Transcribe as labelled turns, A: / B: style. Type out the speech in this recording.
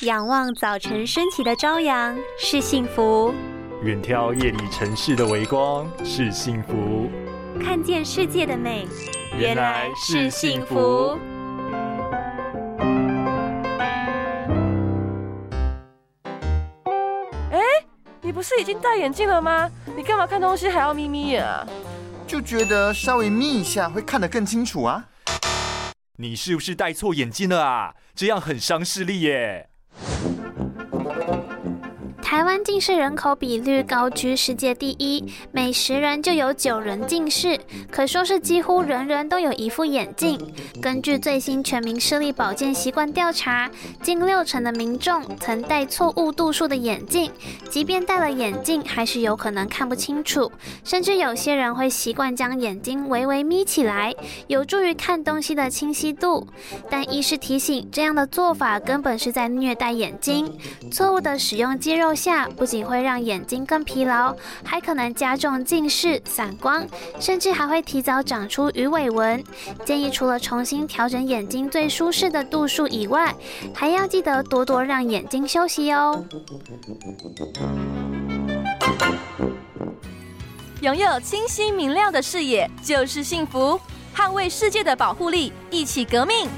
A: 仰望早晨升起的朝阳是幸福，
B: 远眺夜里城市的微光是幸福，
A: 看见世界的美
B: 原来是幸福。
C: 哎，你不是已经戴眼镜了吗？你干嘛看东西还要眯眯眼啊？
D: 就觉得稍微眯一下会看得更清楚啊。
B: 你是不是戴错眼镜了啊？这样很伤视力耶。Thank you.
E: 台湾近视人口比率高居世界第一，每十人就有九人近视，可说是几乎人人都有一副眼镜。根据最新全民视力保健习惯调查，近六成的民众曾戴错误度数的眼镜，即便戴了眼镜，还是有可能看不清楚。甚至有些人会习惯将眼睛微微眯起来，有助于看东西的清晰度。但医师提醒，这样的做法根本是在虐待眼睛，错误的使用肌肉。下不仅会让眼睛更疲劳，还可能加重近视、散光，甚至还会提早长出鱼尾纹。建议除了重新调整眼睛最舒适的度数以外，还要记得多多让眼睛休息哦。
C: 拥有清晰明亮的视野就是幸福，捍卫世界的保护力，一起革命。